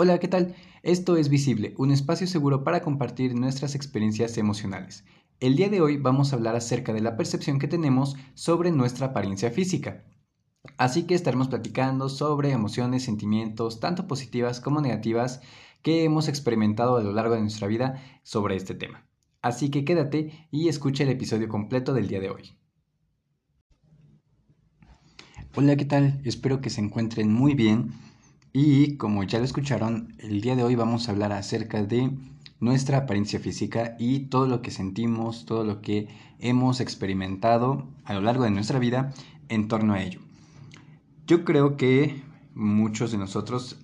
Hola, ¿qué tal? Esto es Visible, un espacio seguro para compartir nuestras experiencias emocionales. El día de hoy vamos a hablar acerca de la percepción que tenemos sobre nuestra apariencia física. Así que estaremos platicando sobre emociones, sentimientos, tanto positivas como negativas, que hemos experimentado a lo largo de nuestra vida sobre este tema. Así que quédate y escucha el episodio completo del día de hoy. Hola, ¿qué tal? Espero que se encuentren muy bien y como ya lo escucharon, el día de hoy vamos a hablar acerca de nuestra apariencia física y todo lo que sentimos, todo lo que hemos experimentado a lo largo de nuestra vida en torno a ello. Yo creo que muchos de nosotros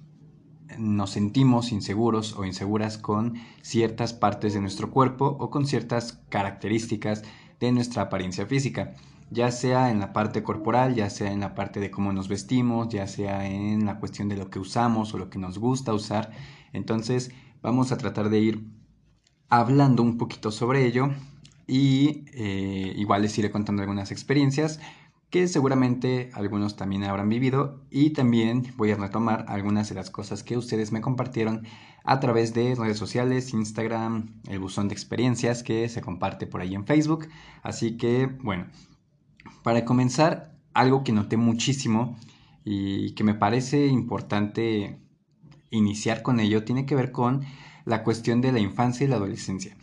nos sentimos inseguros o inseguras con ciertas partes de nuestro cuerpo o con ciertas características de nuestra apariencia física ya sea en la parte corporal, ya sea en la parte de cómo nos vestimos, ya sea en la cuestión de lo que usamos o lo que nos gusta usar. Entonces vamos a tratar de ir hablando un poquito sobre ello y eh, igual les iré contando algunas experiencias que seguramente algunos también habrán vivido y también voy a retomar algunas de las cosas que ustedes me compartieron a través de redes sociales, Instagram, el buzón de experiencias que se comparte por ahí en Facebook. Así que bueno, para comenzar, algo que noté muchísimo y que me parece importante iniciar con ello tiene que ver con la cuestión de la infancia y la adolescencia.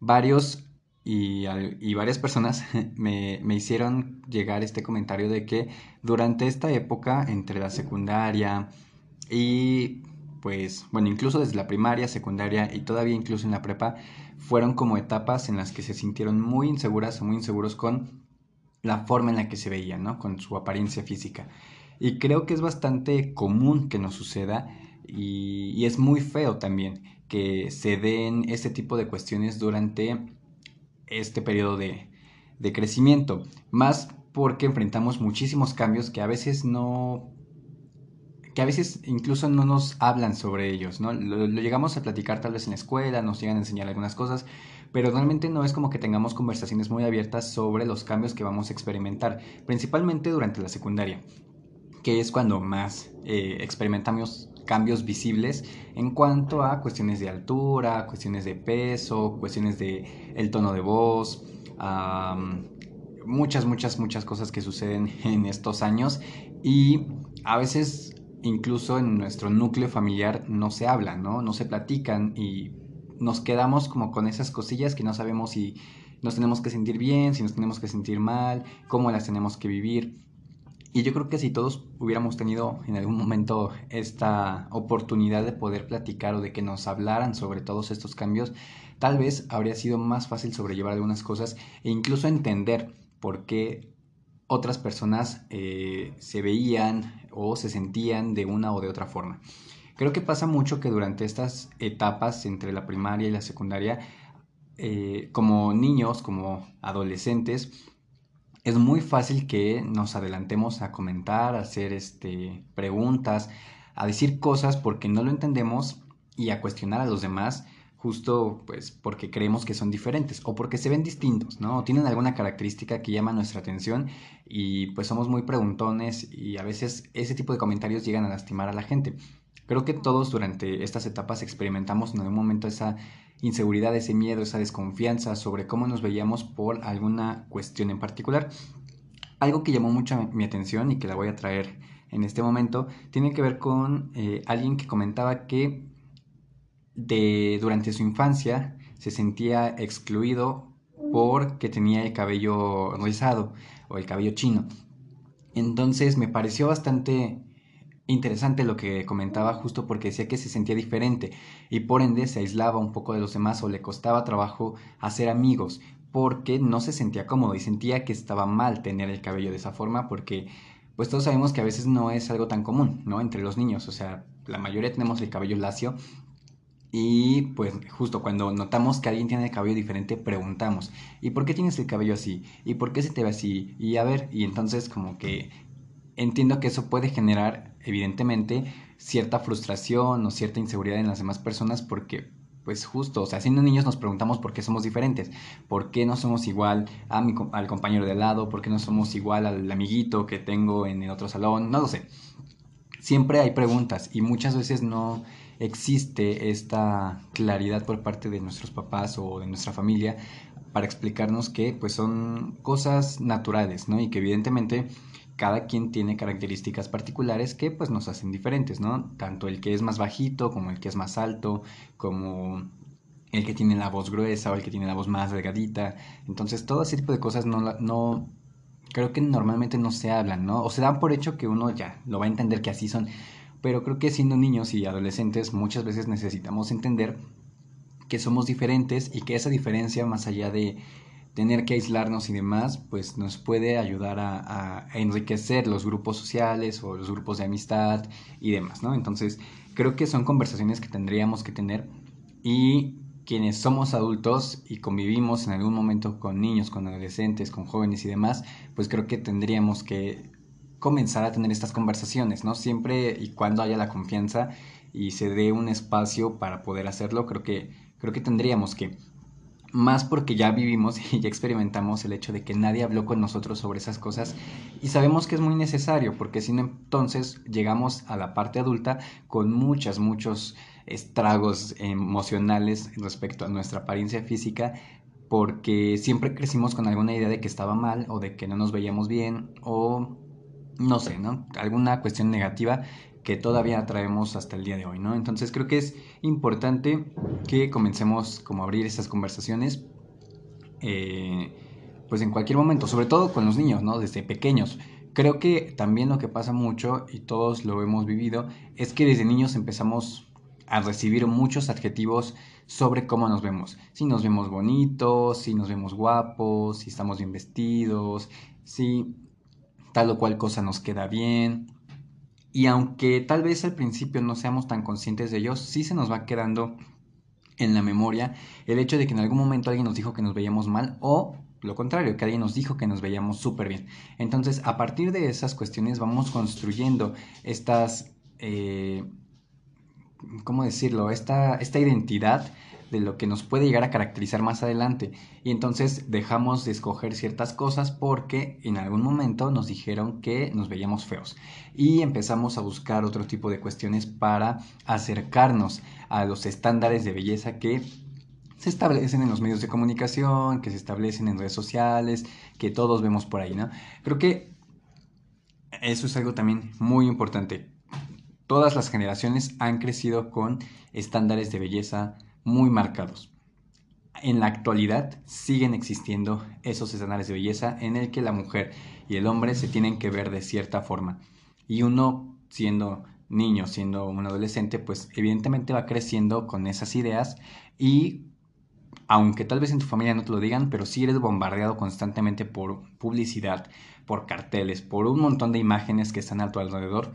Varios y, varias personas me, me, hicieron llegar este comentario de que durante esta época, entre la secundaria y pues, bueno, incluso desde la primaria, secundaria y todavía incluso en la prepa, fueron como etapas en las que se sintieron muy inseguras o muy inseguros con la forma en la que se veía, ¿no? Con su apariencia física. Y creo que es bastante común que nos suceda y, es muy feo también que se den este tipo de cuestiones durante este periodo de, de crecimiento. Más porque enfrentamos muchísimos cambios que a veces no que a veces incluso no nos hablan sobre ellos, ¿no? Lo, lo, llegamos a platicar tal vez en la escuela, nos llegan a enseñar algunas cosas, pero realmente no es como que tengamos conversaciones muy abiertas sobre los cambios que vamos a experimentar, principalmente durante la secundaria, que es cuando más eh, experimentamos cambios visibles en cuanto a cuestiones de altura, cuestiones de peso, cuestiones de el tono de voz, muchas, muchas, muchas cosas que suceden en estos años y a veces incluso en nuestro núcleo familiar no se habla, ¿no? No se platican y nos quedamos como con esas cosillas que no sabemos si nos tenemos que sentir bien, si nos tenemos que sentir mal, cómo las tenemos que vivir. Y yo creo que si todos hubiéramos tenido en algún momento esta oportunidad de poder platicar o de que nos hablaran sobre todos estos cambios, tal vez habría sido más fácil sobrellevar algunas cosas e incluso entender por qué otras personas eh, se veían o se sentían de una o de otra forma. Creo que pasa mucho que durante estas etapas entre la primaria y la secundaria, eh, como niños, como adolescentes, es muy fácil que nos adelantemos a comentar, a hacer este, preguntas, a decir cosas porque no lo entendemos y a cuestionar a los demás justo pues porque creemos que son diferentes o porque se ven distintos, ¿no? O tienen alguna característica que llama nuestra atención y pues somos muy preguntones y a veces ese tipo de comentarios llegan a lastimar a la gente. Creo que todos durante estas etapas experimentamos en algún momento esa inseguridad, ese miedo, esa desconfianza sobre cómo nos veíamos por alguna cuestión en particular. Algo que llamó mucho mi atención y que la voy a traer en este momento tiene que ver con eh, alguien que comentaba que de, durante su infancia se sentía excluido porque tenía el cabello rizado o el cabello chino. Entonces me pareció bastante interesante lo que comentaba justo porque decía que se sentía diferente y por ende se aislaba un poco de los demás o le costaba trabajo hacer amigos porque no se sentía cómodo y sentía que estaba mal tener el cabello de esa forma porque pues todos sabemos que a veces no es algo tan común, ¿no? Entre los niños, o sea, la mayoría tenemos el cabello lacio y pues justo cuando notamos que alguien tiene el cabello diferente, preguntamos, ¿y por qué tienes el cabello así? ¿Y por qué se te ve así? Y a ver, y entonces como que entiendo que eso puede generar, evidentemente, cierta frustración o cierta inseguridad en las demás personas porque, pues justo, o sea, siendo niños nos preguntamos por qué somos diferentes, por qué no somos igual a mi, al compañero de lado, por qué no somos igual al amiguito que tengo en el otro salón, no lo sé. siempre hay preguntas y muchas veces no existe esta claridad por parte de nuestros papás o de nuestra familia para explicarnos que pues son cosas naturales, ¿no? Y que evidentemente cada quien tiene características particulares que pues nos hacen diferentes, ¿no? Tanto el que es más bajito como el que es más alto, como el que tiene la voz gruesa o el que tiene la voz más delgadita. Entonces todo ese tipo de cosas no, no creo que normalmente no se hablan, ¿no? O se dan por hecho que uno ya lo va a entender que así son. Pero creo que siendo niños y adolescentes muchas veces necesitamos entender que somos diferentes y que esa diferencia, más allá de tener que aislarnos y demás, pues nos puede ayudar a, enriquecer los grupos sociales o los grupos de amistad y demás, ¿no? Entonces, creo que son conversaciones que tendríamos que tener y quienes somos adultos y convivimos en algún momento con niños, con adolescentes, con jóvenes y demás, pues creo que tendríamos que comenzar a tener estas conversaciones, ¿no? Siempre y cuando haya la confianza y se dé un espacio para poder hacerlo, creo que, creo que tendríamos que. Más porque ya vivimos y ya experimentamos el hecho de que nadie habló con nosotros sobre esas cosas y sabemos que es muy necesario porque si no entonces llegamos a la parte adulta con muchas, muchos estragos emocionales respecto a nuestra apariencia física porque siempre crecimos con alguna idea de que estaba mal o de que no nos veíamos bien o no sé, ¿no? Alguna cuestión negativa que todavía traemos hasta el día de hoy, ¿no? Entonces creo que es importante que comencemos como a abrir esas conversaciones, eh, pues en cualquier momento, sobre todo con los niños, ¿no? Desde pequeños. Creo que también lo que pasa mucho, y todos lo hemos vivido, es que desde niños empezamos a recibir muchos adjetivos sobre cómo nos vemos. Si nos vemos bonitos, si nos vemos guapos, si estamos bien vestidos, si tal o cual cosa nos queda bien. Y aunque tal vez al principio no seamos tan conscientes de ellos, sí se nos va quedando en la memoria el hecho de que en algún momento alguien nos dijo que nos veíamos mal o lo contrario, que alguien nos dijo que nos veíamos súper bien. Entonces, a partir de esas cuestiones vamos construyendo estas, eh, ¿cómo decirlo? Esta, esta identidad de lo que nos puede llegar a caracterizar más adelante. Y entonces dejamos de escoger ciertas cosas porque en algún momento nos dijeron que nos veíamos feos. Y empezamos a buscar otro tipo de cuestiones para acercarnos a los estándares de belleza que se establecen en los medios de comunicación, que se establecen en redes sociales, que todos vemos por ahí, ¿no? Creo que eso es algo también muy importante. Todas las generaciones han crecido con estándares de belleza muy marcados. En la actualidad siguen existiendo esos escenarios de belleza en el que la mujer y el hombre se tienen que ver de cierta forma. Y uno, siendo niño, siendo un adolescente, pues evidentemente va creciendo con esas ideas y aunque tal vez en tu familia no te lo digan, pero sí eres bombardeado constantemente por publicidad, por carteles, por un montón de imágenes que están a tu alrededor,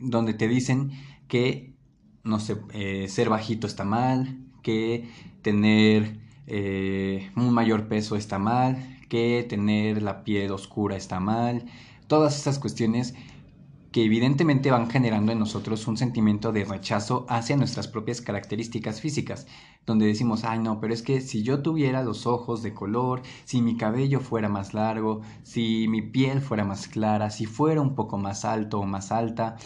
donde te dicen que no sé, eh, ser bajito está mal, que tener eh, un mayor peso está mal, que tener la piel oscura está mal. Todas esas cuestiones que evidentemente van generando en nosotros un sentimiento de rechazo hacia nuestras propias características físicas, donde decimos, ay no, pero es que si yo tuviera los ojos de color, si mi cabello fuera más largo, si mi piel fuera más clara, si fuera un poco más alto o más alta,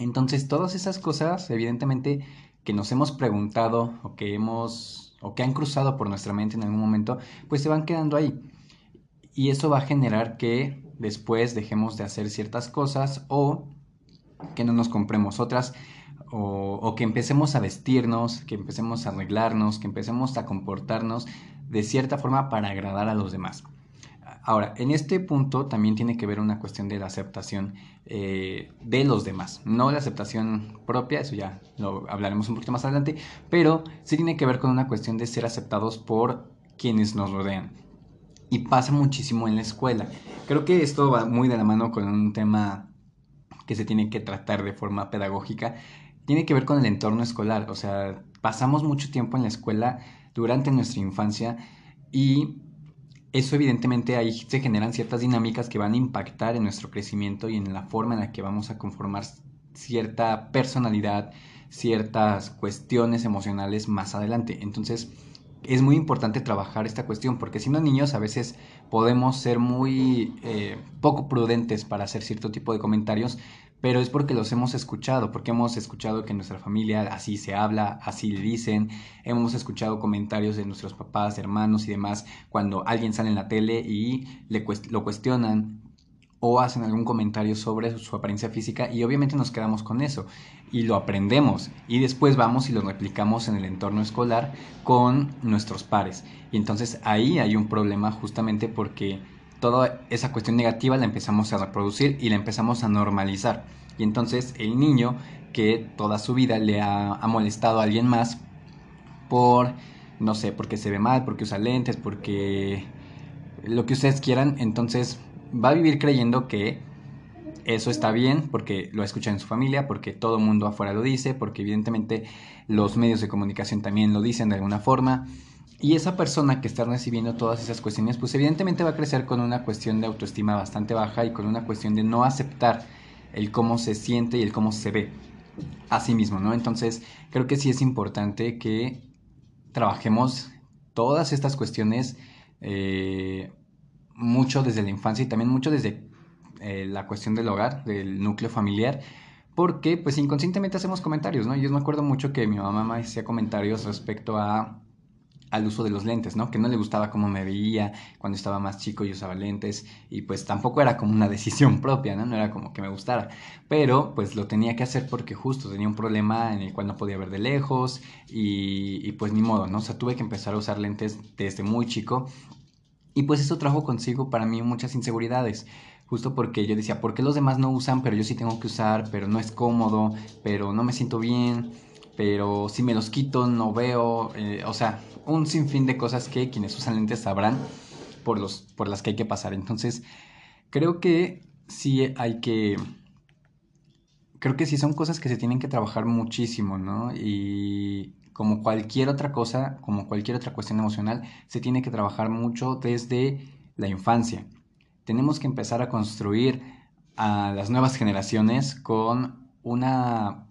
entonces, todas esas cosas, evidentemente, que nos hemos preguntado o que hemos o que han cruzado por nuestra mente en algún momento, pues se van quedando ahí. Y eso va a generar que después dejemos de hacer ciertas cosas o que no nos compremos otras o, o, que empecemos a vestirnos, que empecemos a arreglarnos, que empecemos a comportarnos de cierta forma para agradar a los demás. Ahora, en este punto también tiene que ver una cuestión de la aceptación eh, de los demás, no la aceptación propia, eso ya lo hablaremos un poquito más adelante, pero sí tiene que ver con una cuestión de ser aceptados por quienes nos rodean. Y pasa muchísimo en la escuela. Creo que esto va muy de la mano con un tema que se tiene que tratar de forma pedagógica. Tiene que ver con el entorno escolar. O sea, pasamos mucho tiempo en la escuela durante nuestra infancia y eso evidentemente ahí se generan ciertas dinámicas que van a impactar en nuestro crecimiento y en la forma en la que vamos a conformar cierta personalidad, ciertas cuestiones emocionales más adelante. Entonces, es muy importante trabajar esta cuestión porque siendo niños a veces podemos ser muy eh, poco prudentes para hacer cierto tipo de comentarios pero es porque los hemos escuchado, porque hemos escuchado que nuestra familia así se habla, así le dicen, hemos escuchado comentarios de nuestros papás, hermanos y demás cuando alguien sale en la tele y le lo cuestionan o hacen algún comentario sobre su apariencia física y obviamente nos quedamos con eso y lo aprendemos y después vamos y lo replicamos en el entorno escolar con nuestros pares. Y entonces ahí hay un problema justamente porque toda esa cuestión negativa la empezamos a reproducir y la empezamos a normalizar. Y entonces el niño que toda su vida le ha, molestado a alguien más por, no sé, porque se ve mal, porque usa lentes, porque lo que ustedes quieran, entonces va a vivir creyendo que eso está bien porque lo escucha en su familia, porque todo el mundo afuera lo dice, porque evidentemente los medios de comunicación también lo dicen de alguna forma. Y esa persona que está recibiendo todas esas cuestiones, pues evidentemente va a crecer con una cuestión de autoestima bastante baja y con una cuestión de no aceptar el cómo se siente y el cómo se ve a sí mismo, ¿no? Entonces, creo que sí es importante que trabajemos todas estas cuestiones eh, mucho desde la infancia y también mucho desde eh, la cuestión del hogar, del núcleo familiar, porque pues inconscientemente hacemos comentarios, ¿no? Yo me acuerdo mucho que mi mamá me hacía comentarios respecto a al uso de los lentes, ¿no? Que no le gustaba cómo me veía cuando estaba más chico y usaba lentes y pues tampoco era como una decisión propia, ¿no? No era como que me gustara, pero pues lo tenía que hacer porque justo tenía un problema en el cual no podía ver de lejos y, pues ni modo, ¿no? O sea, tuve que empezar a usar lentes desde muy chico y pues eso trajo consigo para mí muchas inseguridades justo porque yo decía, ¿por qué los demás no usan, pero yo sí tengo que usar, pero no es cómodo, pero no me siento bien, pero si me los quito no veo, eh, o sea, un sinfín de cosas que quienes usan lentes sabrán por, los, por las que hay que pasar. Entonces, creo que sí hay que... Creo que sí son cosas que se tienen que trabajar muchísimo, ¿no? Y como cualquier otra cosa, como cualquier otra cuestión emocional, se tiene que trabajar mucho desde la infancia. Tenemos que empezar a construir a las nuevas generaciones con una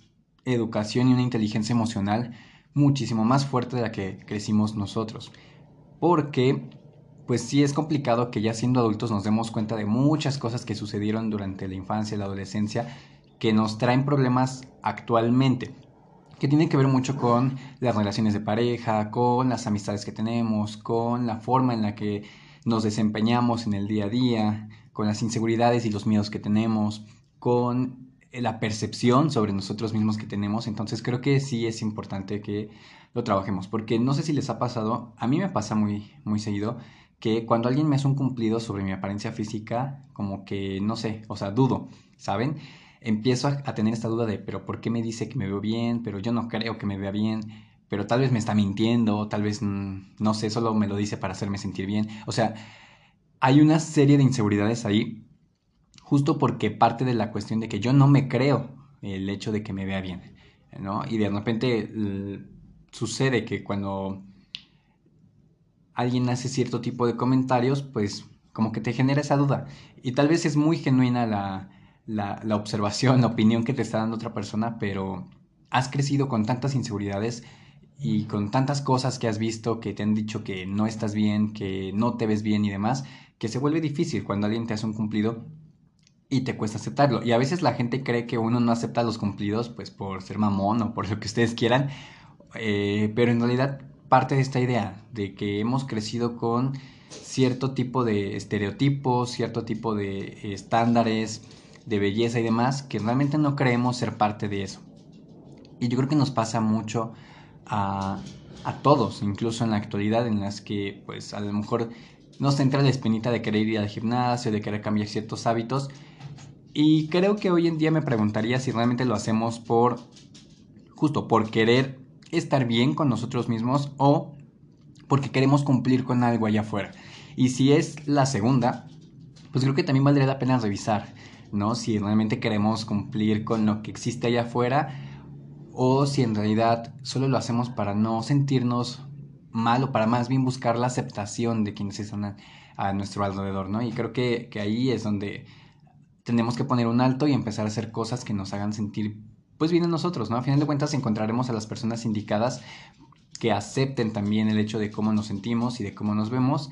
educación y una inteligencia emocional muchísimo más fuerte de la que crecimos nosotros. Porque, pues sí es complicado que ya siendo adultos nos demos cuenta de muchas cosas que sucedieron durante la infancia y la adolescencia que nos traen problemas actualmente que tienen que ver mucho con las relaciones de pareja, con las amistades que tenemos, con la forma en la que nos desempeñamos en el día a día, con las inseguridades y los miedos que tenemos, con la percepción sobre nosotros mismos que tenemos. Entonces creo que sí es importante que lo trabajemos, porque no sé si les ha pasado, a mí me pasa muy, muy seguido, que cuando alguien me hace un cumplido sobre mi apariencia física, como que, no sé, o sea, dudo, ¿saben? Empiezo a, tener esta duda de, pero ¿por qué me dice que me veo bien? Pero yo no creo que me vea bien, pero tal vez me está mintiendo, tal vez, mm, no sé, solo me lo dice para hacerme sentir bien. O sea, hay una serie de inseguridades ahí justo porque parte de la cuestión de que yo no me creo el hecho de que me vea bien, ¿no? Y de repente sucede que cuando alguien hace cierto tipo de comentarios, pues como que te genera esa duda. Y tal vez es muy genuina la, la, la observación, la opinión que te está dando otra persona, pero has crecido con tantas inseguridades y con tantas cosas que has visto que te han dicho que no estás bien, que no te ves bien y demás, que se vuelve difícil cuando alguien te hace un cumplido y te cuesta aceptarlo. Y a veces la gente cree que uno no acepta los cumplidos pues por ser mamón o por lo que ustedes quieran, eh, pero en realidad parte de esta idea de que hemos crecido con cierto tipo de estereotipos, cierto tipo de estándares de belleza y demás, que realmente no creemos ser parte de eso. Y yo creo que nos pasa mucho a, a todos, incluso en la actualidad, en las que pues a lo mejor nos entra la espinita de querer ir al gimnasio, de querer cambiar ciertos hábitos, y creo que hoy en día me preguntaría si realmente lo hacemos por, justo, por querer estar bien con nosotros mismos o porque queremos cumplir con algo allá afuera. Y si es la segunda, pues creo que también valdría la pena revisar, ¿no? Si realmente queremos cumplir con lo que existe allá afuera o si en realidad solo lo hacemos para no sentirnos mal o para más bien buscar la aceptación de quienes están a, nuestro alrededor, ¿no? Y creo que, que ahí es donde tenemos que poner un alto y empezar a hacer cosas que nos hagan sentir pues bien en nosotros, ¿no? A final de cuentas encontraremos a las personas indicadas que acepten también el hecho de cómo nos sentimos y de cómo nos vemos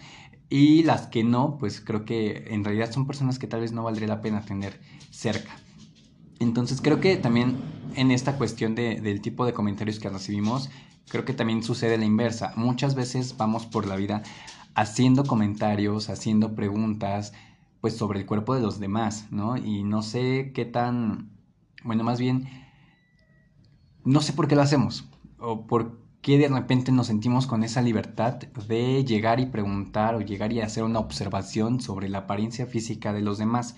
y las que no, pues creo que en realidad son personas que tal vez no valdría la pena tener cerca. Entonces creo que también en esta cuestión de, del tipo de comentarios que recibimos, creo que también sucede la inversa. Muchas veces vamos por la vida haciendo comentarios, haciendo preguntas, pues sobre el cuerpo de los demás, ¿no? Y no sé qué tan, bueno, más bien, no sé por qué lo hacemos, o por qué de repente nos sentimos con esa libertad de llegar y preguntar o llegar y hacer una observación sobre la apariencia física de los demás.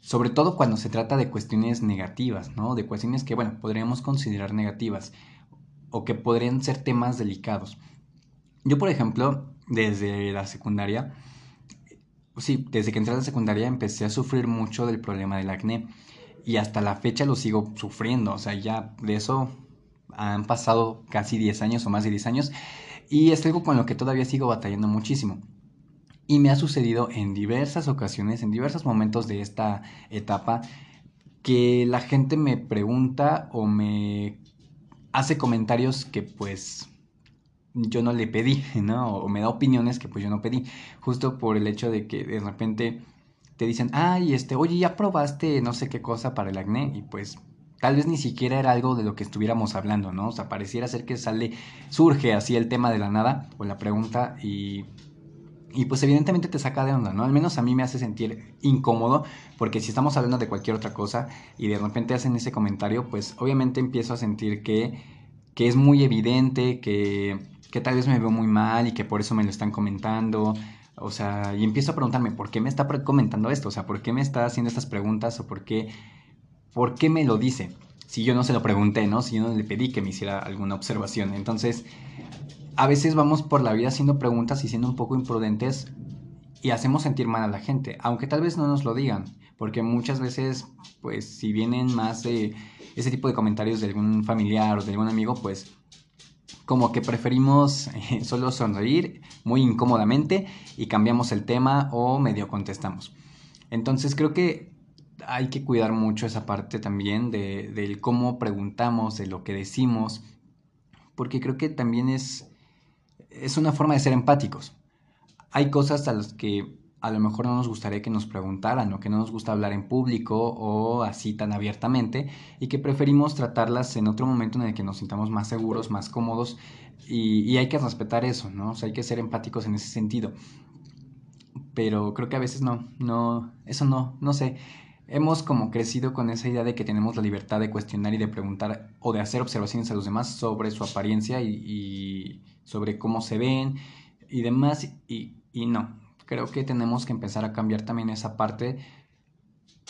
Sobre todo cuando se trata de cuestiones negativas, ¿no? De cuestiones que, bueno, podríamos considerar negativas o que podrían ser temas delicados. Yo, por ejemplo, desde la secundaria, sí, desde que entré a la secundaria empecé a sufrir mucho del problema del acné y hasta la fecha lo sigo sufriendo, o sea, ya de eso han pasado casi 10 años o más de 10 años y es algo con lo que todavía sigo batallando muchísimo. Y me ha sucedido en diversas ocasiones, en diversos momentos de esta etapa, que la gente me pregunta o me hace comentarios que pues yo no le pedí, ¿no? O me da opiniones que pues yo no pedí, justo por el hecho de que de repente te dicen, ay, este, oye, ya probaste no sé qué cosa para el acné y pues tal vez ni siquiera era algo de lo que estuviéramos hablando, ¿no? O sea, pareciera ser que sale, surge así el tema de la nada o la pregunta y y pues evidentemente te saca de onda, ¿no? Al menos a mí me hace sentir incómodo porque si estamos hablando de cualquier otra cosa y de repente hacen ese comentario, pues obviamente empiezo a sentir que, que es muy evidente, que, que tal vez me veo muy mal y que por eso me lo están comentando. O sea, y empiezo a preguntarme, ¿por qué me está comentando esto? O sea, ¿por qué me está haciendo estas preguntas o por qué, por qué me lo dice? Si yo no se lo pregunté, ¿no? Si yo no le pedí que me hiciera alguna observación. Entonces, a veces vamos por la vida haciendo preguntas y siendo un poco imprudentes y hacemos sentir mal a la gente, aunque tal vez no nos lo digan, porque muchas veces, pues si vienen más de ese tipo de comentarios de algún familiar o de algún amigo, pues como que preferimos eh, solo sonreír muy incómodamente y cambiamos el tema o medio contestamos. Entonces creo que hay que cuidar mucho esa parte también de, del cómo preguntamos, de lo que decimos, porque creo que también es es una forma de ser empáticos. Hay cosas a las que a lo mejor no nos gustaría que nos preguntaran o que no nos gusta hablar en público o así tan abiertamente y que preferimos tratarlas en otro momento en el que nos sintamos más seguros, más cómodos y, hay que respetar eso, ¿no? O sea, hay que ser empáticos en ese sentido. Pero creo que a veces no, no, eso no, no sé. Hemos como crecido con esa idea de que tenemos la libertad de cuestionar y de preguntar o de hacer observaciones a los demás sobre su apariencia y sobre cómo se ven y demás. Y, no, creo que tenemos que empezar a cambiar también esa parte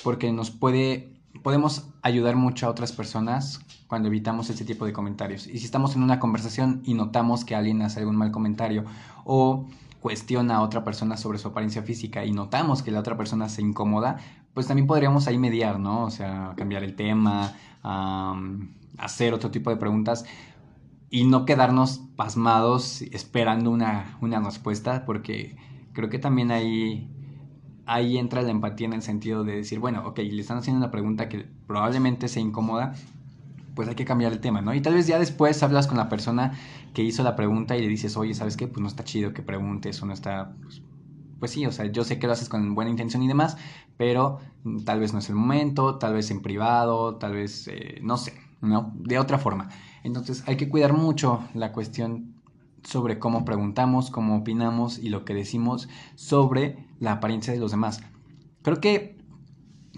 porque nos puede, podemos ayudar mucho a otras personas cuando evitamos ese tipo de comentarios. Y si estamos en una conversación y notamos que alguien hace algún mal comentario o cuestiona a otra persona sobre su apariencia física y notamos que la otra persona se incomoda, pues también podríamos ahí mediar, ¿no? O sea, cambiar el tema, hacer otro tipo de preguntas y no quedarnos pasmados esperando una, respuesta, porque creo que también ahí, ahí entra la empatía en el sentido de decir, bueno, ok, le están haciendo una pregunta que probablemente se incomoda, pues hay que cambiar el tema, ¿no? Y tal vez ya después hablas con la persona que hizo la pregunta y le dices, oye, ¿sabes qué? Pues no está chido que preguntes o no está... Pues, pues sí, o sea, yo sé que lo haces con buena intención y demás, pero tal vez no es el momento, tal vez en privado, tal vez, eh, no sé, ¿no? De otra forma. Entonces hay que cuidar mucho la cuestión sobre cómo preguntamos, cómo opinamos y lo que decimos sobre la apariencia de los demás. Creo que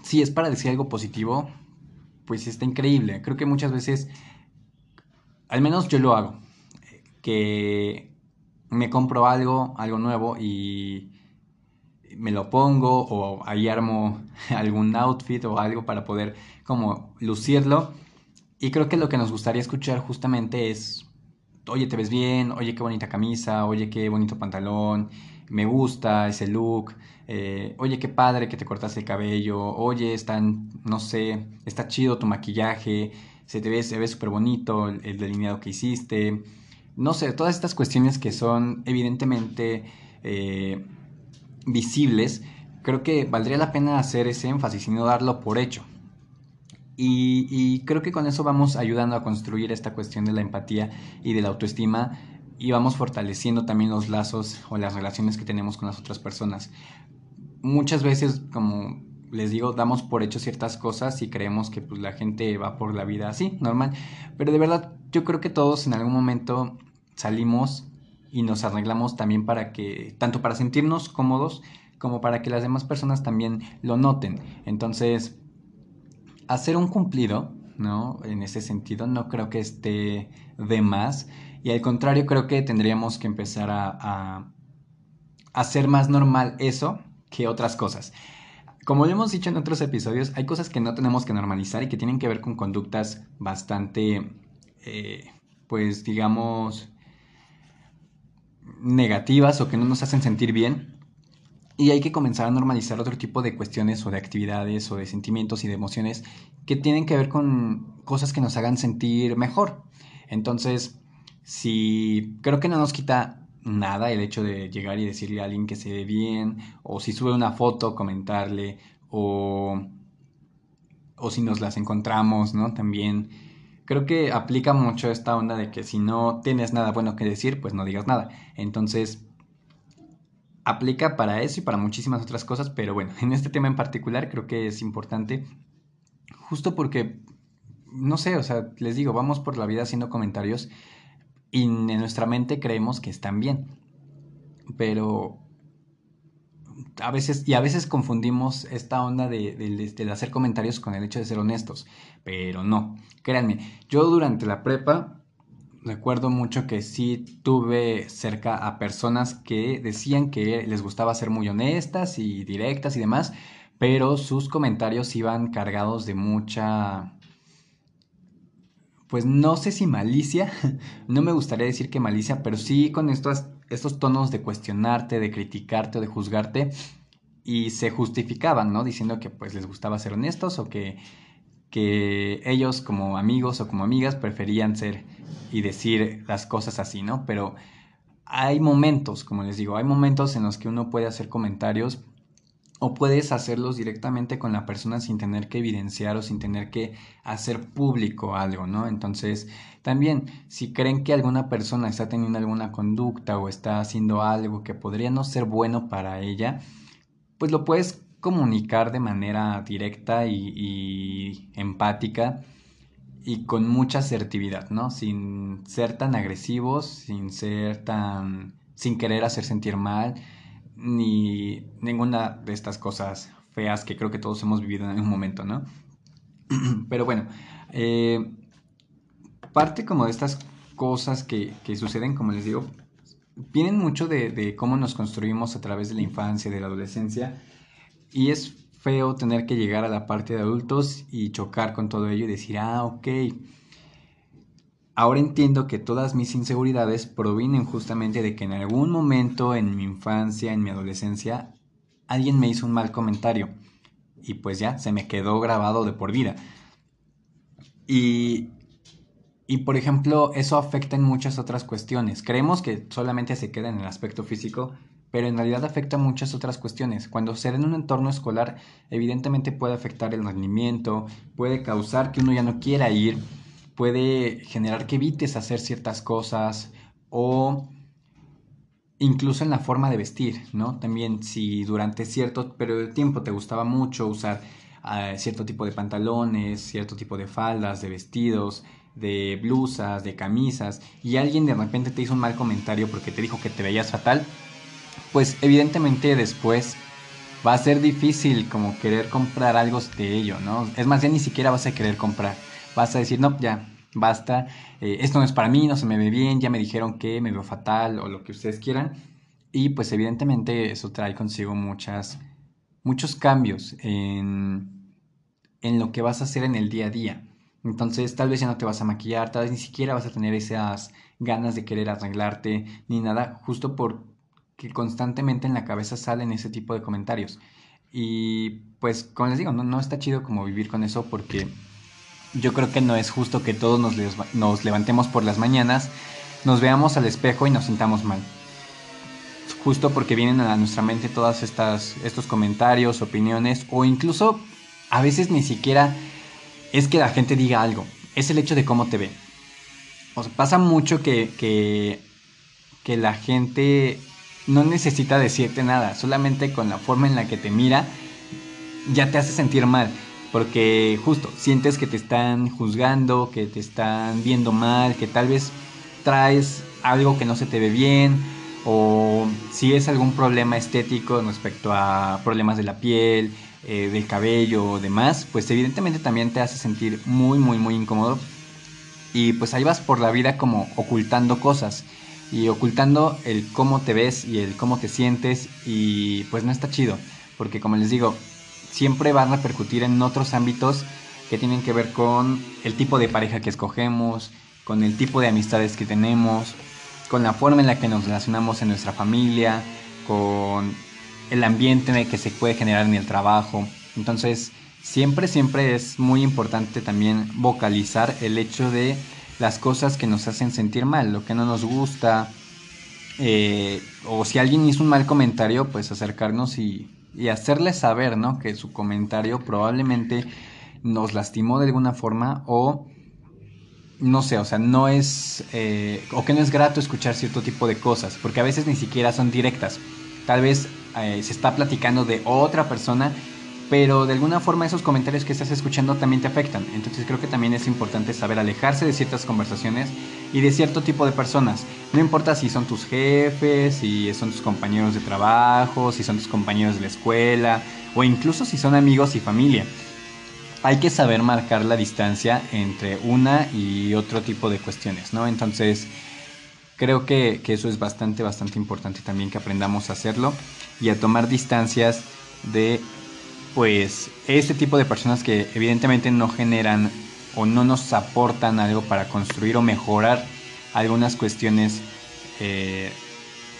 si es para decir algo positivo, pues está increíble. Creo que muchas veces, al menos yo lo hago, que me compro algo, algo nuevo y me lo pongo o ahí armo algún outfit o algo para poder como lucirlo y creo que lo que nos gustaría escuchar justamente es, oye, te ves bien, oye, qué bonita camisa, oye, qué bonito pantalón, me gusta ese look, eh, oye, qué padre que te cortaste el cabello, oye, están, no sé, está chido tu maquillaje, se te ve, se ve súper bonito el, delineado que hiciste, no sé, todas estas cuestiones que son evidentemente eh, visibles, creo que valdría la pena hacer ese énfasis y no darlo por hecho. Y, creo que con eso vamos ayudando a construir esta cuestión de la empatía y de la autoestima y vamos fortaleciendo también los lazos o las relaciones que tenemos con las otras personas. Muchas veces, como les digo, damos por hecho ciertas cosas y creemos que pues la gente va por la vida así, normal. Pero de verdad, yo creo que todos en algún momento salimos y nos arreglamos también para que, tanto para sentirnos cómodos como para que las demás personas también lo noten. Entonces, hacer un cumplido, ¿no? En ese sentido, no creo que esté de más. Y al contrario, creo que tendríamos que empezar a, hacer más normal eso que otras cosas. Como lo hemos dicho en otros episodios, hay cosas que no tenemos que normalizar y que tienen que ver con conductas bastante, eh, pues digamos, negativas o que no nos hacen sentir bien. Y hay que comenzar a normalizar otro tipo de cuestiones o de actividades o de sentimientos y de emociones que tienen que ver con cosas que nos hagan sentir mejor. Entonces, si creo que no nos quita nada el hecho de llegar y decirle a alguien que se ve bien, o si sube una foto, comentarle, o, o si nos las encontramos, ¿no? También creo que aplica mucho esta onda de que si no tienes nada bueno que decir, pues no digas nada. Entonces, aplica para eso y para muchísimas otras cosas, pero bueno, en este tema en particular creo que es importante, justo porque, no sé, o sea, les digo, vamos por la vida haciendo comentarios y en nuestra mente creemos que están bien. Pero a veces, y a veces confundimos esta onda de, hacer comentarios con el hecho de ser honestos. Pero no, créanme, yo durante la prepa recuerdo mucho que sí tuve cerca a personas que decían que les gustaba ser muy honestas y directas y demás, pero sus comentarios iban cargados de mucha pues no sé si malicia, no me gustaría decir que malicia, pero sí con estos, estos tonos de cuestionarte, de criticarte o de juzgarte, y se justificaban, ¿no? Diciendo que pues les gustaba ser honestos o que, que ellos como amigos o como amigas preferían ser y decir las cosas así, ¿no? Pero hay momentos, como les digo, hay momentos en los que uno puede hacer comentarios o puedes hacerlos directamente con la persona sin tener que evidenciar o sin tener que hacer público algo, ¿no? Entonces, también, si creen que alguna persona está teniendo alguna conducta o está haciendo algo que podría no ser bueno para ella, pues lo puedes comunicar de manera directa y, empática y con mucha asertividad, ¿no? Sin ser tan agresivos, sin ser tan... sin querer hacer sentir mal ni ninguna de estas cosas feas que creo que todos hemos vivido en algún momento, ¿no? Pero bueno, eh, parte como de estas cosas que, suceden, como les digo, vienen mucho de, cómo nos construimos a través de la infancia, de la adolescencia, y es feo tener que llegar a la parte de adultos y chocar con todo ello y decir, ah, ok, Ahora entiendo que todas mis inseguridades provienen justamente de que en algún momento en mi infancia, en mi adolescencia, alguien me hizo un mal comentario y pues ya se me quedó grabado de por vida. Y, y por ejemplo, eso afecta en muchas otras cuestiones. Creemos que solamente se queda en el aspecto físico, pero en realidad afecta muchas otras cuestiones. Cuando se da en un entorno escolar, evidentemente puede afectar el rendimiento, puede causar que uno ya no quiera ir puede generar que evites hacer ciertas cosas o incluso en la forma de vestir, ¿no? También si durante cierto periodo de tiempo te gustaba mucho usar ah, cierto tipo de pantalones, cierto tipo de faldas, de vestidos, de blusas, de camisas, y alguien de repente te hizo un mal comentario porque te dijo que te veías fatal, pues evidentemente después va a ser difícil como querer comprar algo de ello, ¿no? Es más, ya ni siquiera vas a querer comprar. Vas a decir, no, ya, basta, eh, esto no es para mí, no se me ve bien, ya me dijeron que me veo fatal o lo que ustedes quieran. Y pues evidentemente eso trae consigo muchas, muchos cambios en, en lo que vas a hacer en el día a día. Entonces tal vez ya no te vas a maquillar, tal vez ni siquiera vas a tener esas ganas de querer arreglarte ni nada, justo porque constantemente en la cabeza salen ese tipo de comentarios. Y pues como les digo, no, no está chido como vivir con eso porque yo creo que no es justo que todos nos, nos levantemos por las mañanas, nos veamos al espejo y nos sintamos mal. Justo porque vienen a nuestra mente todas estas estos comentarios, opiniones o incluso a veces ni siquiera es que la gente diga algo, es el hecho de cómo te ve. O sea, pasa mucho que, que, que la gente no necesita decirte nada, solamente con la forma en la que te mira ya te hace sentir mal. Porque justo sientes que te están juzgando, que te están viendo mal, que tal vez traes algo que no se te ve bien, o si es algún problema estético respecto a problemas de la piel, eh, del cabello o demás, pues evidentemente también te hace sentir muy, muy, muy incómodo. Y pues ahí vas por la vida como ocultando cosas y ocultando el cómo te ves y el cómo te sientes y pues no está chido, porque como les digo, siempre van a repercutir en otros ámbitos que tienen que ver con el tipo de pareja que escogemos, con el tipo de amistades que tenemos, con la forma en la que nos relacionamos en nuestra familia, con el ambiente que se puede generar en el trabajo. Entonces, siempre, siempre es muy importante también vocalizar el hecho de las cosas que nos hacen sentir mal, lo que no nos gusta, eh, o si alguien hizo un mal comentario, pues acercarnos y, y hacerle saber, ¿no? Que su comentario probablemente nos lastimó de alguna forma o no sé, o sea, no es, eh, o que no es grato escuchar cierto tipo de cosas, porque a veces ni siquiera son directas. Tal vez eh, se está platicando de otra persona pero de alguna forma esos comentarios que estás escuchando también te afectan. Entonces creo que también es importante saber alejarse de ciertas conversaciones y de cierto tipo de personas. No importa si son tus jefes, si son tus compañeros de trabajo, si son tus compañeros de la escuela o incluso si son amigos y familia. Hay que saber marcar la distancia entre una y otro tipo de cuestiones, ¿no? Entonces creo que, que eso es bastante, bastante importante también que aprendamos a hacerlo y a tomar distancias de pues este tipo de personas que evidentemente no generan o no nos aportan algo para construir o mejorar algunas cuestiones eh,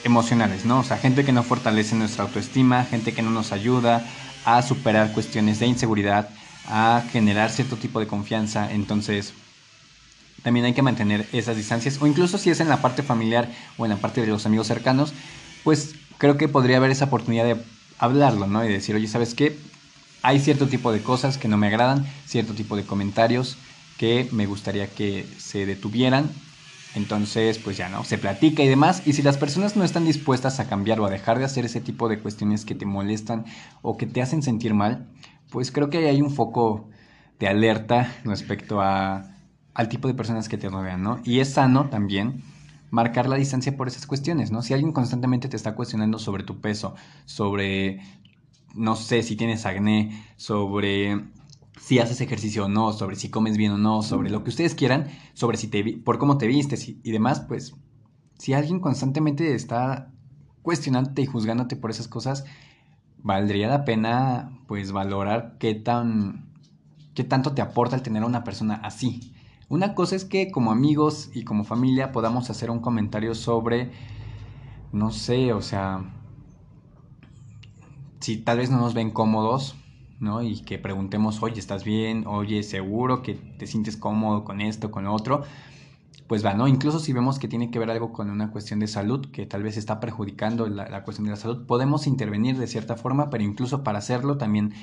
emocionales, ¿no? O sea, gente que no fortalece nuestra autoestima, gente que no nos ayuda a superar cuestiones de inseguridad, a generar cierto tipo de confianza. Entonces, también hay que mantener esas distancias, o incluso si es en la parte familiar o en la parte de los amigos cercanos, pues creo que podría haber esa oportunidad de hablarlo, ¿no? Y decir, oye, ¿sabes qué? Hay cierto tipo de cosas que no me agradan, cierto tipo de comentarios que me gustaría que se detuvieran. Entonces, pues ya no, se platica y demás. Y si las personas no están dispuestas a cambiar o a dejar de hacer ese tipo de cuestiones que te molestan o que te hacen sentir mal, pues creo que hay un foco de alerta respecto a, al tipo de personas que te rodean, ¿no? Y es sano también marcar la distancia por esas cuestiones, ¿no? Si alguien constantemente te está cuestionando sobre tu peso, sobre no sé si tienes acné, sobre si haces ejercicio o no, sobre si comes bien o no, sobre lo que ustedes quieran, sobre si te por cómo te vistes y, demás, pues si alguien constantemente está cuestionándote y juzgándote por esas cosas, valdría la pena pues valorar qué tan qué tanto te aporta el tener a una persona así. Una cosa es que como amigos y como familia podamos hacer un comentario sobre no sé, o sea, si tal vez no nos ven cómodos, ¿no? Y que preguntemos, oye, ¿estás bien? Oye, ¿seguro que te sientes cómodo con esto, con lo otro? Pues va, ¿no? Incluso si vemos que tiene que ver algo con una cuestión de salud, que tal vez está perjudicando la, la cuestión de la salud, podemos intervenir de cierta forma, pero incluso para hacerlo también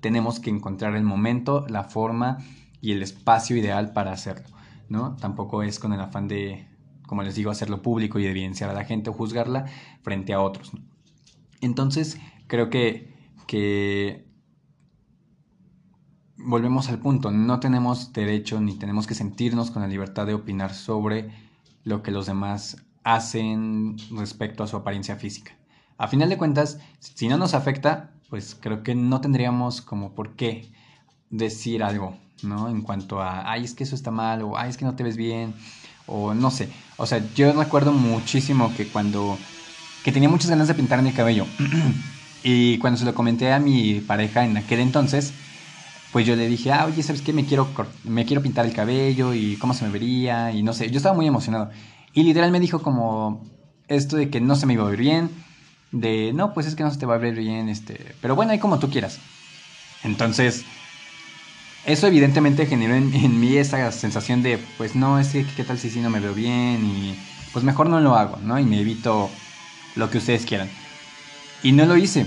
tenemos que encontrar el momento, la forma y el espacio ideal para hacerlo, ¿no? Tampoco es con el afán de, como les digo, hacerlo público y evidenciar a la gente o juzgarla frente a otros. Entonces, creo que, que volvemos al punto, no tenemos derecho ni tenemos que sentirnos con la libertad de opinar sobre lo que los demás hacen respecto a su apariencia física. A final de cuentas, si no nos afecta, pues creo que no tendríamos como por qué decir algo, ¿no? En cuanto a, ay, es que eso está mal, o ay, es que no te ves bien, o no sé. O sea, yo recuerdo muchísimo que cuando, que tenía muchas ganas de pintarme el cabello. Y cuando se lo comenté a mi pareja en aquel entonces, pues yo le dije, ah, oye, ¿sabes qué? Me quiero, me quiero pintar el cabello y cómo se me vería y no sé, yo estaba muy emocionado. Y literal me dijo como esto de que no se me iba a ver bien, de, no, pues es que no se te va a ver bien, este, pero bueno, ahí como tú quieras. Entonces, eso evidentemente generó en, mí esa sensación de, pues no, es que qué tal si sí no me veo bien y pues mejor no lo hago, ¿no? Y me evito lo que ustedes quieran. Y no lo hice,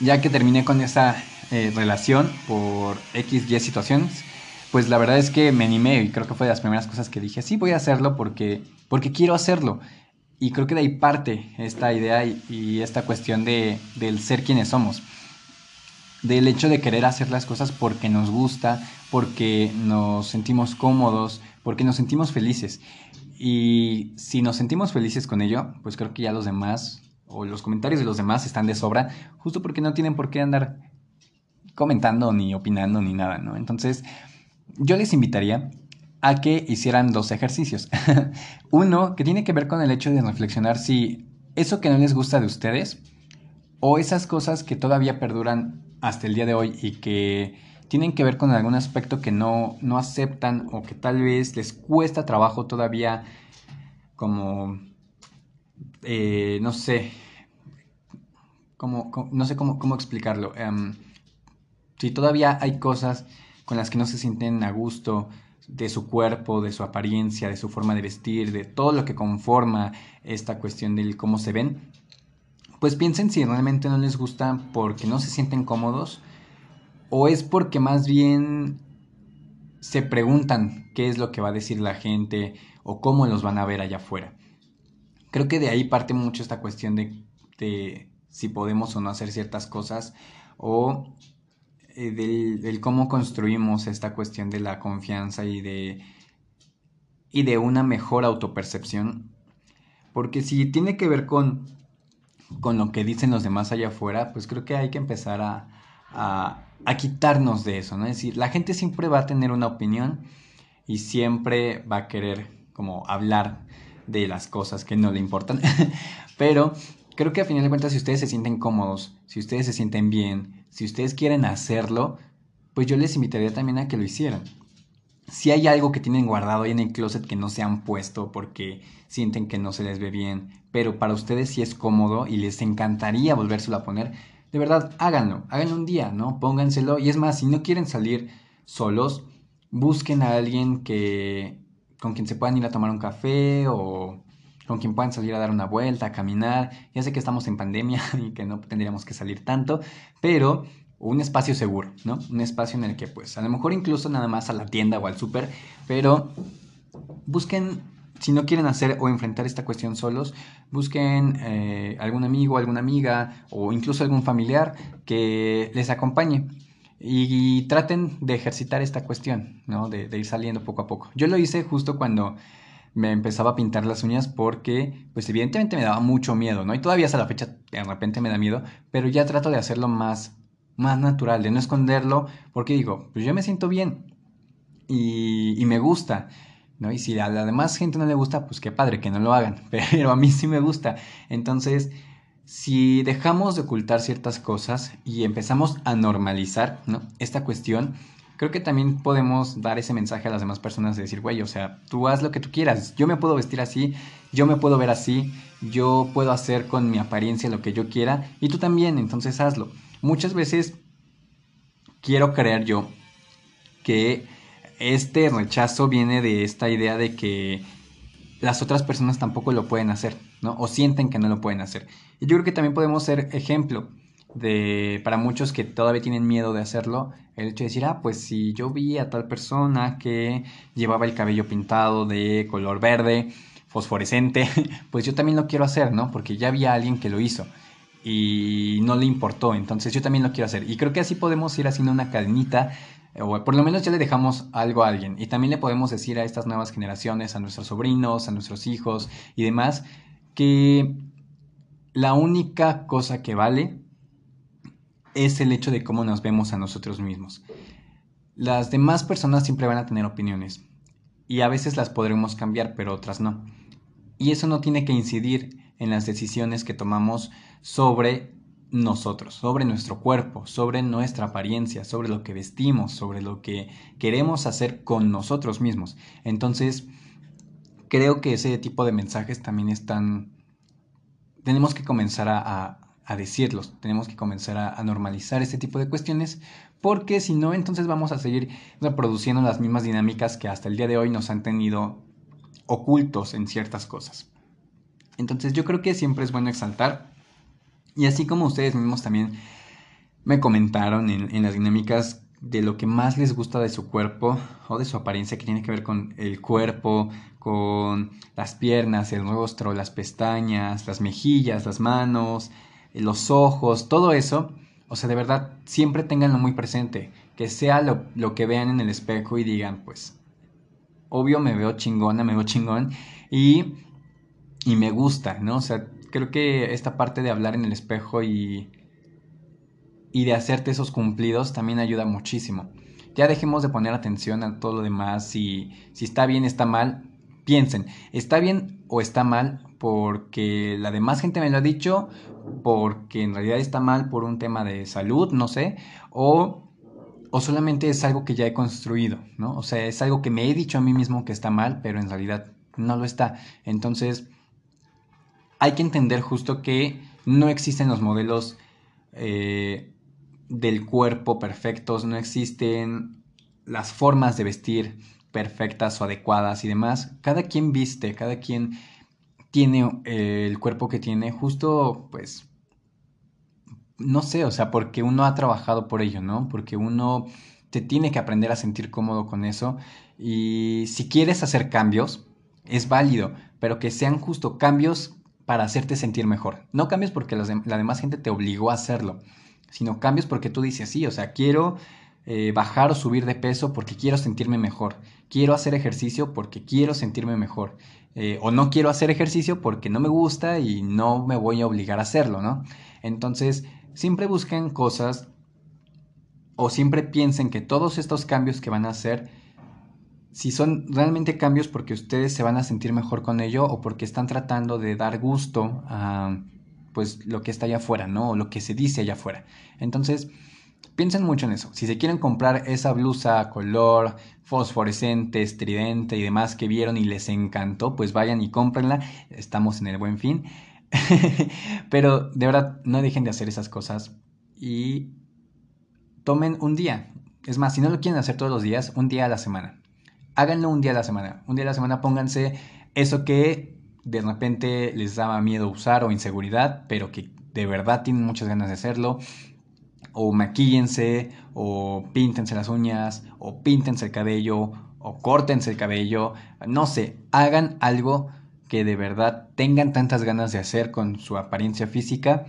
ya que terminé con esa eh, relación por X, Y situaciones. Pues la verdad es que me animé y creo que fue de las primeras cosas que dije, sí, voy a hacerlo porque, porque quiero hacerlo. Y creo que de ahí parte esta idea y, esta cuestión de, del ser quienes somos. del hecho de querer hacer las cosas porque nos gusta, porque nos sentimos cómodos, porque nos sentimos felices. Y si nos sentimos felices con ello, pues creo que ya los demás o los comentarios de los demás están de sobra, justo porque no tienen por qué andar comentando ni opinando ni nada, ¿no? Entonces, yo les invitaría a que hicieran dos ejercicios. Uno, que tiene que ver con el hecho de reflexionar si eso que no les gusta de ustedes o esas cosas que todavía perduran hasta el día de hoy y que tienen que ver con algún aspecto que no, no aceptan o que tal vez les cuesta trabajo todavía como, eh, no sé, como, no sé cómo, cómo explicarlo. Em, si todavía hay cosas con las que no se sienten a gusto de su cuerpo, de su apariencia, de su forma de vestir, de todo lo que conforma esta cuestión del cómo se ven, pues piensen si realmente no les gusta porque no se sienten cómodos o es porque más bien se preguntan qué es lo que va a decir la gente o cómo los van a ver allá afuera. Creo que de ahí parte mucho esta cuestión de, de si podemos o no hacer ciertas cosas o eh, del, cómo construimos esta cuestión de la confianza y de, y de una mejor autopercepción. Porque si tiene que ver con, con lo que dicen los demás allá afuera, pues creo que hay que empezar a, a, quitarnos de eso, ¿no? Es decir, la gente siempre va a tener una opinión y siempre va a querer como hablar de las cosas que no le importan. Pero creo que a final de cuentas, si ustedes se sienten cómodos, si ustedes se sienten bien, si ustedes quieren hacerlo, pues yo les invitaría también a que lo hicieran. Si hay algo que tienen guardado ahí en el closet que no se han puesto porque sienten que no se les ve bien, pero para ustedes sí es cómodo y les encantaría volvérselo a poner, de verdad, háganlo, háganlo un día, ¿no? Pónganselo. Y es más, si no quieren salir solos, busquen a alguien que con quien se puedan ir a tomar un café o con quien puedan salir a dar una vuelta, a caminar. Ya sé que estamos en pandemia y que no tendríamos que salir tanto, pero un espacio seguro, ¿no? Un espacio en el que pues a lo mejor incluso nada más a la tienda o al súper, pero busquen, si no quieren hacer o enfrentar esta cuestión solos, busquen eh, algún amigo, alguna amiga o incluso algún familiar que les acompañe. Y, traten de ejercitar esta cuestión, ¿no? De, de ir saliendo poco a poco. Yo lo hice justo cuando me empezaba a pintar las uñas porque, pues evidentemente me daba mucho miedo, ¿no? Y todavía hasta la fecha de repente me da miedo, pero ya trato de hacerlo más, más natural, de no esconderlo, porque digo, pues yo me siento bien y, y me gusta, ¿no? Y si a la demás gente no le gusta, pues qué padre que no lo hagan, pero a mí sí me gusta. Entonces, si dejamos de ocultar ciertas cosas y empezamos a normalizar, ¿no? Esta cuestión, creo que también podemos dar ese mensaje a las demás personas de decir, güey, o sea, tú haz lo que tú quieras, yo me puedo vestir así, yo me puedo ver así, yo puedo hacer con mi apariencia lo que yo quiera y tú también, entonces hazlo. Muchas veces quiero creer yo que este rechazo viene de esta idea de que las otras personas tampoco lo pueden hacer, ¿no? O sienten que no lo pueden hacer. Y yo creo que también podemos ser ejemplo de, para muchos que todavía tienen miedo de hacerlo, el hecho de decir, ah, pues si yo vi a tal persona que llevaba el cabello pintado de color verde, fosforescente, pues yo también lo quiero hacer, ¿no? Porque ya había alguien que lo hizo y no le importó, entonces yo también lo quiero hacer. Y creo que así podemos ir haciendo una cadenita, o por lo menos ya le dejamos algo a alguien. Y también le podemos decir a estas nuevas generaciones, a nuestros sobrinos, a nuestros hijos y demás, que la única cosa que vale es el hecho de cómo nos vemos a nosotros mismos. Las demás personas siempre van a tener opiniones y a veces las podremos cambiar, pero otras no. Y eso no tiene que incidir en las decisiones que tomamos sobre nosotros, sobre nuestro cuerpo, sobre nuestra apariencia, sobre lo que vestimos, sobre lo que queremos hacer con nosotros mismos. Entonces, creo que ese tipo de mensajes también están... Tenemos que comenzar a, a decirlos, tenemos que comenzar a, normalizar este tipo de cuestiones, porque si no, entonces vamos a seguir reproduciendo las mismas dinámicas que hasta el día de hoy nos han tenido ocultos en ciertas cosas. Entonces yo creo que siempre es bueno exaltar, y así como ustedes mismos también me comentaron en, en las dinámicas de lo que más les gusta de su cuerpo o de su apariencia que tiene que ver con el cuerpo, con las piernas, el rostro, las pestañas, las mejillas, las manos, los ojos, todo eso, O sea, de verdad, siempre tenganlo muy presente. Que sea lo, lo que vean en el espejo y digan, pues, obvio me veo chingona, me veo chingón. Y, y me gusta, ¿no? O sea, creo que esta parte de hablar en el espejo y, y de hacerte esos cumplidos también ayuda muchísimo. Ya dejemos de poner atención a todo lo demás, si, si está bien, está mal. Piensen, ¿está bien o está mal porque la demás gente me lo ha dicho, porque en realidad está mal por un tema de salud, no sé, o, o solamente es algo que ya he construido, ¿no? O sea, es algo que me he dicho a mí mismo que está mal, pero en realidad no lo está. Entonces, hay que entender justo que no existen los modelos eh, del cuerpo perfectos, no existen las formas de vestir perfectas o adecuadas y demás. Cada quien viste, cada quien tiene eh, el cuerpo que tiene, justo pues, no sé, o sea, porque uno ha trabajado por ello, ¿no? Porque uno te tiene que aprender a sentir cómodo con eso y si quieres hacer cambios, es válido, pero que sean justo cambios para hacerte sentir mejor. No cambios porque la demás gente te obligó a hacerlo, sino cambios porque tú dices, sí, o sea, quiero eh, bajar o subir de peso porque quiero sentirme mejor. Quiero hacer ejercicio porque quiero sentirme mejor. Eh, o no quiero hacer ejercicio porque no me gusta y no me voy a obligar a hacerlo, ¿no? Entonces, siempre busquen cosas o siempre piensen que todos estos cambios que van a hacer, si son realmente cambios porque ustedes se van a sentir mejor con ello o porque están tratando de dar gusto a pues lo que está allá afuera, ¿no? O lo que se dice allá afuera. Entonces, Piensen mucho en eso. Si se quieren comprar esa blusa color fosforescente, estridente y demás que vieron y les encantó, pues vayan y cómprenla. Estamos en el buen fin. Pero de verdad, no dejen de hacer esas cosas y tomen un día. Es más, si no lo quieren hacer todos los días, un día a la semana. Háganlo un día a la semana. Un día a la semana pónganse eso que de repente les daba miedo usar o inseguridad, pero que de verdad tienen muchas ganas de hacerlo o maquíllense, o píntense las uñas, o píntense el cabello, o córtense el cabello, no sé, hagan algo que de verdad tengan tantas ganas de hacer con su apariencia física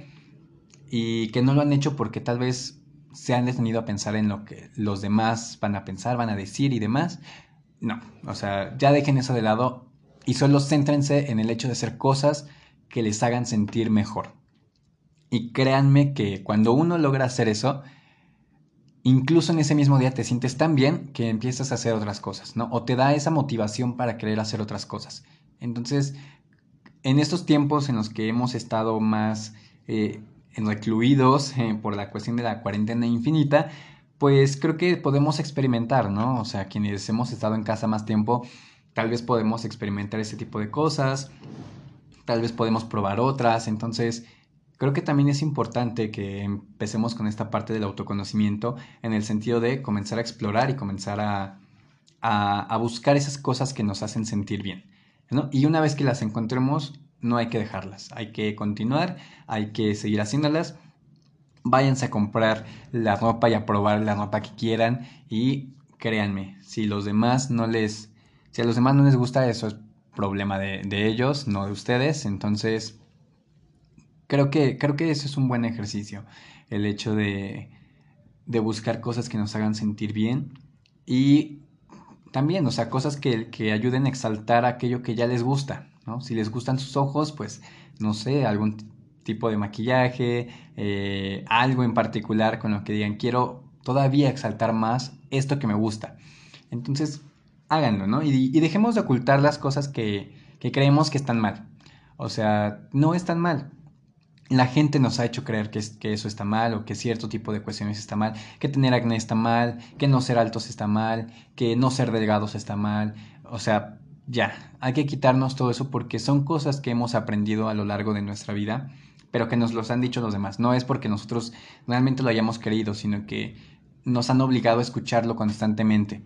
y que no lo han hecho porque tal vez se han detenido a pensar en lo que los demás van a pensar, van a decir y demás. No, o sea, ya dejen eso de lado y solo céntrense en el hecho de hacer cosas que les hagan sentir mejor. Y créanme que cuando uno logra hacer eso, incluso en ese mismo día te sientes tan bien que empiezas a hacer otras cosas, ¿no? O te da esa motivación para querer hacer otras cosas. Entonces, en estos tiempos en los que hemos estado más eh, recluidos eh, por la cuestión de la cuarentena infinita, pues creo que podemos experimentar, ¿no? O sea, quienes hemos estado en casa más tiempo, tal vez podemos experimentar ese tipo de cosas, tal vez podemos probar otras, entonces Creo que también es importante que empecemos con esta parte del autoconocimiento en el sentido de comenzar a explorar y comenzar a, a, buscar esas cosas que nos hacen sentir bien. Y una vez que las encontremos, no hay que dejarlas, hay que continuar, hay que seguir haciéndolas. Váyanse a comprar la ropa y a probar la ropa que quieran. Y créanme, si los demás no les, si a los demás no les gusta eso es problema de, de ellos, no de ustedes, entonces Creo que, creo que eso es un buen ejercicio, el hecho de, de buscar cosas que nos hagan sentir bien. Y también, o sea, cosas que, que, ayuden a exaltar aquello que ya les gusta, ¿no? Si les gustan sus ojos, pues, no sé, algún tipo de maquillaje, eh, algo en particular con lo que digan, quiero todavía exaltar más esto que me gusta. Entonces, háganlo, ¿no? Y, y dejemos de ocultar las cosas que, que creemos que están mal. O sea, no están mal la gente nos ha hecho creer que, que, eso está mal o que cierto tipo de cuestiones está mal, que tener acné está mal, que no ser altos está mal, que no ser delgados está mal. O sea, ya, hay que quitarnos todo eso porque son cosas que hemos aprendido a lo largo de nuestra vida, pero que nos los han dicho los demás. No es porque nosotros realmente lo hayamos querido, sino que nos han obligado a escucharlo constantemente.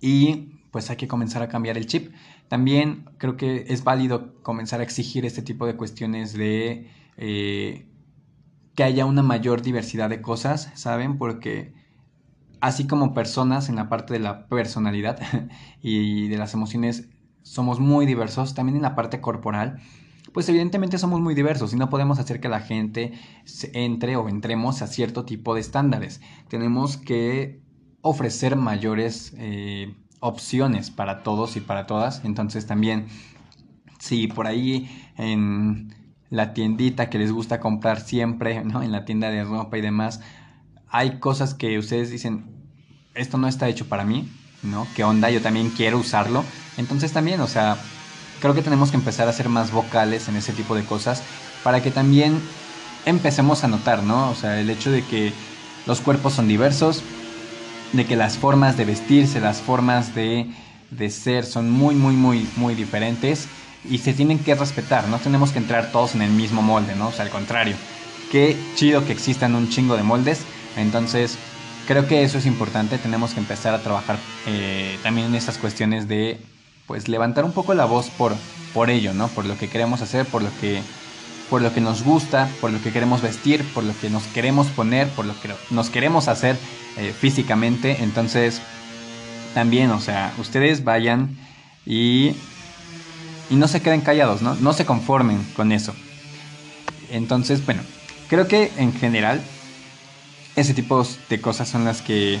Y pues hay que comenzar a cambiar el chip. También creo que es válido comenzar a exigir este tipo de cuestiones de eh, que haya una mayor diversidad de cosas, ¿saben? Porque así como personas en la parte de la personalidad y de las emociones somos muy diversos, también en la parte corporal pues evidentemente somos muy diversos y no podemos hacer que la gente entre o entremos a cierto tipo de estándares. Tenemos que ofrecer mayores eh, opciones para todos y para todas. Entonces también, si por ahí en la tiendita que les gusta comprar siempre, ¿no? En la tienda de ropa y demás, hay cosas que ustedes dicen, esto no está hecho para mí, ¿no? ¿Qué onda? Yo también quiero usarlo. Entonces también, o sea, creo que tenemos que empezar a ser más vocales en ese tipo de cosas para que también empecemos a notar, ¿no? O sea, el hecho de que los cuerpos son diversos, de que las formas de vestirse, las formas de, de ser son muy, muy, muy, muy diferentes y se tienen que respetar, no tenemos que entrar todos en el mismo molde, ¿no? O sea, al contrario, qué chido que existan un chingo de moldes, entonces creo que eso es importante, tenemos que empezar a trabajar eh, también en estas cuestiones de, pues, levantar un poco la voz por, por ello, ¿no? Por lo que queremos hacer, por lo que, por lo que nos gusta, por lo que queremos vestir, por lo que nos queremos poner, por lo que nos queremos hacer eh, físicamente, entonces, también, o sea, ustedes vayan y y no se queden callados, ¿no? No se conformen con eso. Entonces, bueno, creo que en general ese tipo de cosas son las que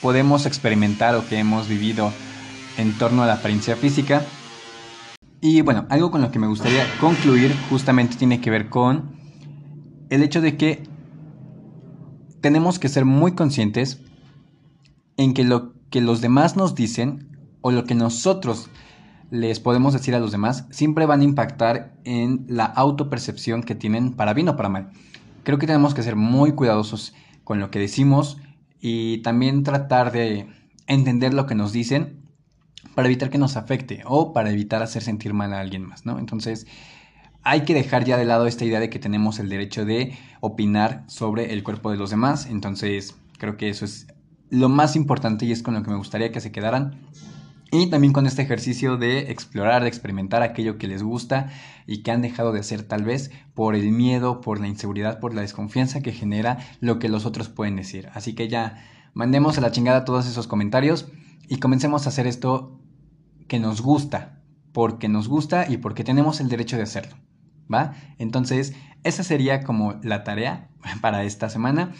podemos experimentar o que hemos vivido en torno a la apariencia física. Y bueno, algo con lo que me gustaría concluir justamente tiene que ver con el hecho de que tenemos que ser muy conscientes en que lo que los demás nos dicen o lo que nosotros les podemos decir a los demás siempre van a impactar en la autopercepción que tienen para bien o para mal. Creo que tenemos que ser muy cuidadosos con lo que decimos y también tratar de entender lo que nos dicen para evitar que nos afecte o para evitar hacer sentir mal a alguien más, ¿no? Entonces, hay que dejar ya de lado esta idea de que tenemos el derecho de opinar sobre el cuerpo de los demás. Entonces, creo que eso es lo más importante y es con lo que me gustaría que se quedaran. Y también con este ejercicio de explorar, de experimentar aquello que les gusta y que han dejado de hacer tal vez por el miedo, por la inseguridad, por la desconfianza que genera lo que los otros pueden decir. Así que ya mandemos a la chingada todos esos comentarios y comencemos a hacer esto que nos gusta, porque nos gusta y porque tenemos el derecho de hacerlo. ¿Va? Entonces, esa sería como la tarea para esta semana.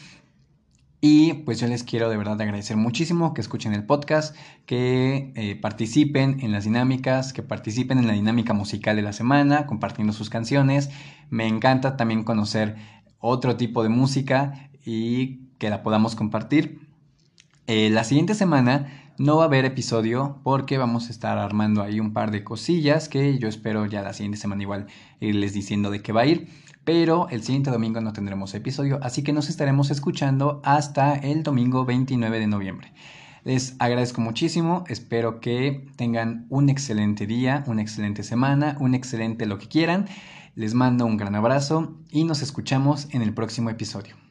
Y pues yo les quiero de verdad agradecer muchísimo que escuchen el podcast, que eh, participen en las dinámicas, que participen en la dinámica musical de la semana, compartiendo sus canciones. Me encanta también conocer otro tipo de música y que la podamos compartir. Eh, la siguiente semana no va a haber episodio porque vamos a estar armando ahí un par de cosillas que yo espero ya la siguiente semana igual irles diciendo de qué va a ir pero el siguiente domingo no tendremos episodio, así que nos estaremos escuchando hasta el domingo 29 de noviembre. Les agradezco muchísimo, espero que tengan un excelente día, una excelente semana, un excelente lo que quieran. Les mando un gran abrazo y nos escuchamos en el próximo episodio.